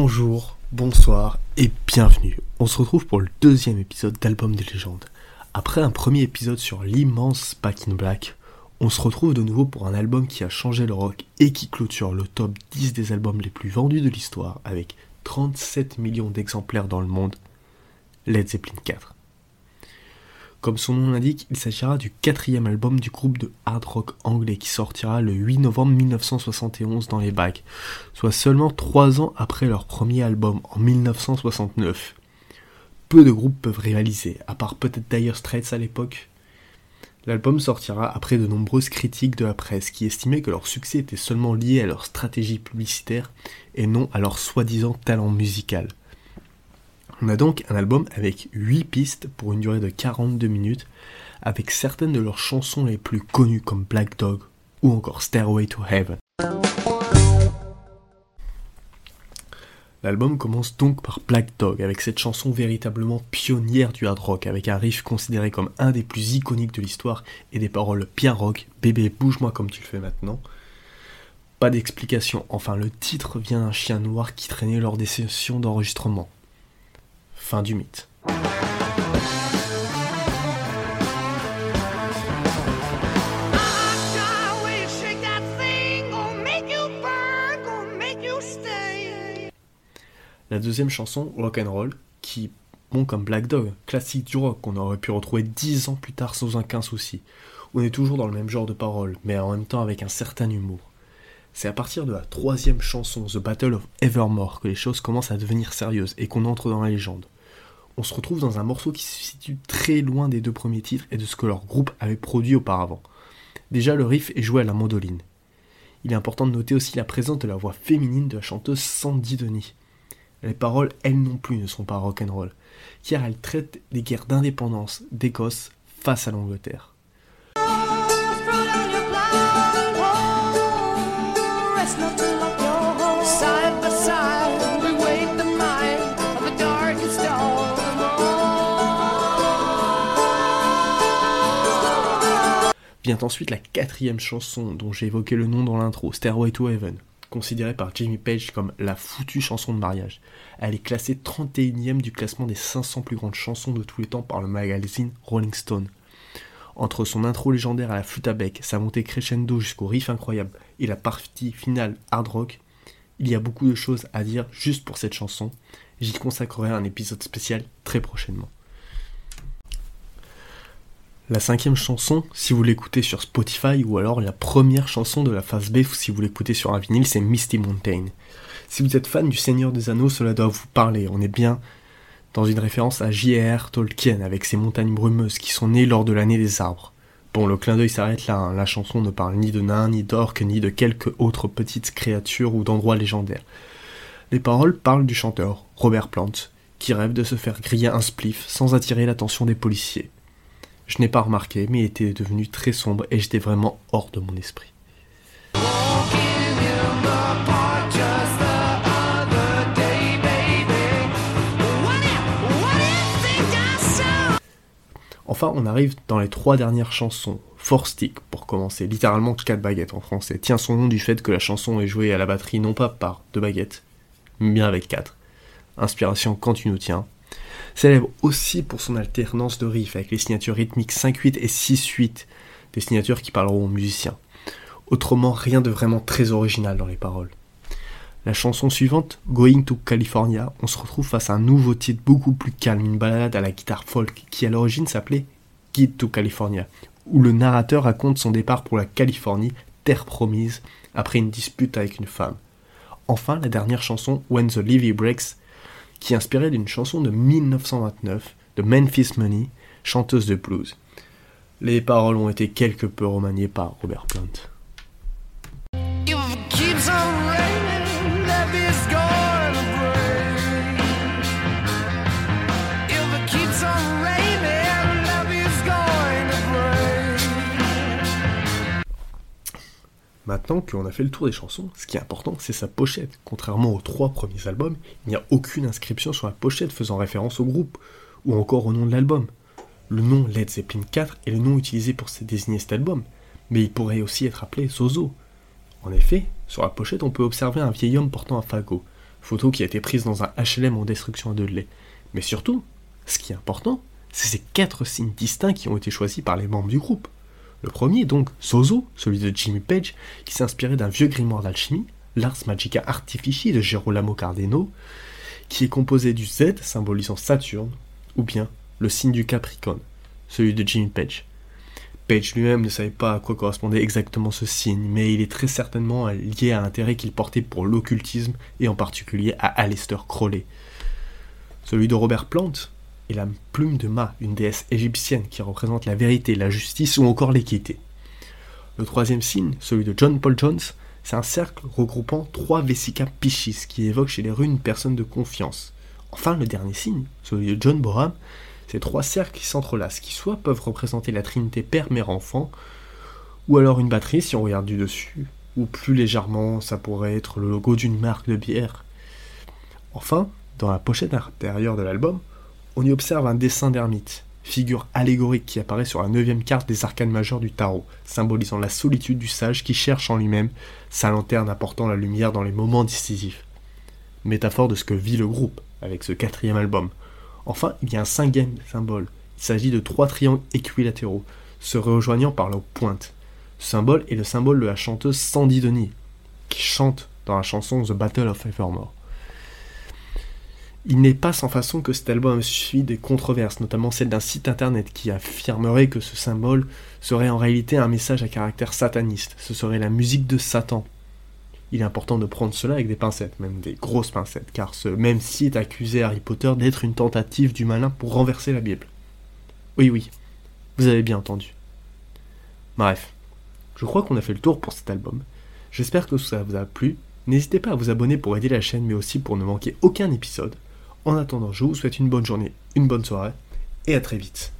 Bonjour, bonsoir et bienvenue. On se retrouve pour le deuxième épisode d'Album des légendes. Après un premier épisode sur l'immense Back in Black, on se retrouve de nouveau pour un album qui a changé le rock et qui clôture le top 10 des albums les plus vendus de l'histoire avec 37 millions d'exemplaires dans le monde, Led Zeppelin 4. Comme son nom l'indique, il s'agira du quatrième album du groupe de hard rock anglais qui sortira le 8 novembre 1971 dans les bacs, soit seulement trois ans après leur premier album en 1969. Peu de groupes peuvent réaliser, à part peut-être Dire Straits à l'époque. L'album sortira après de nombreuses critiques de la presse qui estimaient que leur succès était seulement lié à leur stratégie publicitaire et non à leur soi-disant talent musical. On a donc un album avec 8 pistes pour une durée de 42 minutes, avec certaines de leurs chansons les plus connues comme Black Dog ou encore Stairway to Heaven. L'album commence donc par Black Dog, avec cette chanson véritablement pionnière du hard rock, avec un riff considéré comme un des plus iconiques de l'histoire et des paroles bien rock, bébé bouge-moi comme tu le fais maintenant. Pas d'explication, enfin le titre vient d'un chien noir qui traînait lors des sessions d'enregistrement. Fin du mythe. La deuxième chanson, Rock and Roll, qui, bon comme Black Dog, classique du rock qu'on aurait pu retrouver dix ans plus tard sans aucun souci. On est toujours dans le même genre de paroles, mais en même temps avec un certain humour. C'est à partir de la troisième chanson, The Battle of Evermore, que les choses commencent à devenir sérieuses et qu'on entre dans la légende. On se retrouve dans un morceau qui se situe très loin des deux premiers titres et de ce que leur groupe avait produit auparavant. Déjà, le riff est joué à la mandoline. Il est important de noter aussi la présence de la voix féminine de la chanteuse Sandy Denis. Les paroles, elles non plus, ne sont pas rock'n'roll, car elles traitent des guerres d'indépendance d'Écosse face à l'Angleterre. Vient ensuite la quatrième chanson dont j'ai évoqué le nom dans l'intro, Stairway to Heaven considérée par Jimmy Page comme la foutue chanson de mariage. Elle est classée 31e du classement des 500 plus grandes chansons de tous les temps par le magazine Rolling Stone. Entre son intro légendaire à la flûte à bec, sa montée crescendo jusqu'au riff incroyable et la partie finale hard rock, il y a beaucoup de choses à dire juste pour cette chanson. J'y consacrerai un épisode spécial très prochainement. La cinquième chanson, si vous l'écoutez sur Spotify, ou alors la première chanson de la phase B, si vous l'écoutez sur un vinyle, c'est Misty Mountain. Si vous êtes fan du Seigneur des Anneaux, cela doit vous parler. On est bien dans une référence à J.R. Tolkien, avec ses montagnes brumeuses qui sont nées lors de l'année des arbres. Bon, le clin d'œil s'arrête là, hein. la chanson ne parle ni de nains, ni d'orques, ni de quelques autres petites créatures ou d'endroits légendaires. Les paroles parlent du chanteur, Robert Plant, qui rêve de se faire griller un spliff sans attirer l'attention des policiers. Je n'ai pas remarqué, mais il était devenu très sombre et j'étais vraiment hors de mon esprit. Enfin, on arrive dans les trois dernières chansons. Four Stick, pour commencer, littéralement 4 baguettes en français, tient son nom du fait que la chanson est jouée à la batterie non pas par deux baguettes, mais bien avec quatre. Inspiration quand tu nous tiens, célèbre aussi pour son alternance de riffs avec les signatures rythmiques 5-8 et 6-8, des signatures qui parleront aux musiciens. Autrement, rien de vraiment très original dans les paroles. La chanson suivante, Going to California, on se retrouve face à un nouveau titre beaucoup plus calme, une balade à la guitare folk qui à l'origine s'appelait Guide to California, où le narrateur raconte son départ pour la Californie, terre promise, après une dispute avec une femme. Enfin, la dernière chanson, When the Levy Breaks, qui inspiré d'une chanson de 1929 de Memphis Money, chanteuse de blues. Les paroles ont été quelque peu remaniées par Robert Plant. Maintenant qu'on a fait le tour des chansons, ce qui est important, c'est sa pochette. Contrairement aux trois premiers albums, il n'y a aucune inscription sur la pochette faisant référence au groupe, ou encore au nom de l'album. Le nom Led Zeppelin 4 est le nom utilisé pour désigner cet album, mais il pourrait aussi être appelé Zozo. En effet, sur la pochette, on peut observer un vieil homme portant un fagot. photo qui a été prise dans un HLM en destruction de lait. Mais surtout, ce qui est important, c'est ces quatre signes distincts qui ont été choisis par les membres du groupe. Le premier, donc, Sozo, celui de Jimmy Page, qui inspiré d'un vieux grimoire d'alchimie, l'Ars Magica Artifici de Gerolamo Cardeno, qui est composé du Z symbolisant Saturne, ou bien le signe du Capricorne, celui de Jimmy Page. Page lui-même ne savait pas à quoi correspondait exactement ce signe, mais il est très certainement lié à l'intérêt qu'il portait pour l'occultisme et en particulier à Aleister Crowley. Celui de Robert Plant est la plume de Ma, une déesse égyptienne qui représente la vérité, la justice ou encore l'équité. Le troisième signe, celui de John Paul Jones, c'est un cercle regroupant trois Vesica Piscis qui évoque chez les runes une personne de confiance. Enfin, le dernier signe, celui de John Boram, ces trois cercles qui s'entrelacent, qui soit peuvent représenter la trinité Père, Mère, Enfant, ou alors une batterie si on regarde du dessus, ou plus légèrement, ça pourrait être le logo d'une marque de bière. Enfin, dans la pochette intérieure de l'album, on y observe un dessin d'ermite, figure allégorique qui apparaît sur la neuvième carte des arcanes majeures du tarot, symbolisant la solitude du sage qui cherche en lui-même sa lanterne apportant la lumière dans les moments décisifs. Métaphore de ce que vit le groupe avec ce quatrième album, Enfin, il y a un cinquième symbole. Il s'agit de trois triangles équilatéraux, se rejoignant par leur pointe. Ce symbole est le symbole de la chanteuse Sandy Denis, qui chante dans la chanson The Battle of Evermore. Il n'est pas sans façon que cet album suit des controverses, notamment celle d'un site internet qui affirmerait que ce symbole serait en réalité un message à caractère sataniste, ce serait la musique de Satan, il est important de prendre cela avec des pincettes, même des grosses pincettes, car ce même site accusait Harry Potter d'être une tentative du malin pour renverser la Bible. Oui, oui, vous avez bien entendu. Bref, je crois qu'on a fait le tour pour cet album. J'espère que ça vous a plu. N'hésitez pas à vous abonner pour aider la chaîne, mais aussi pour ne manquer aucun épisode. En attendant, je vous souhaite une bonne journée, une bonne soirée, et à très vite.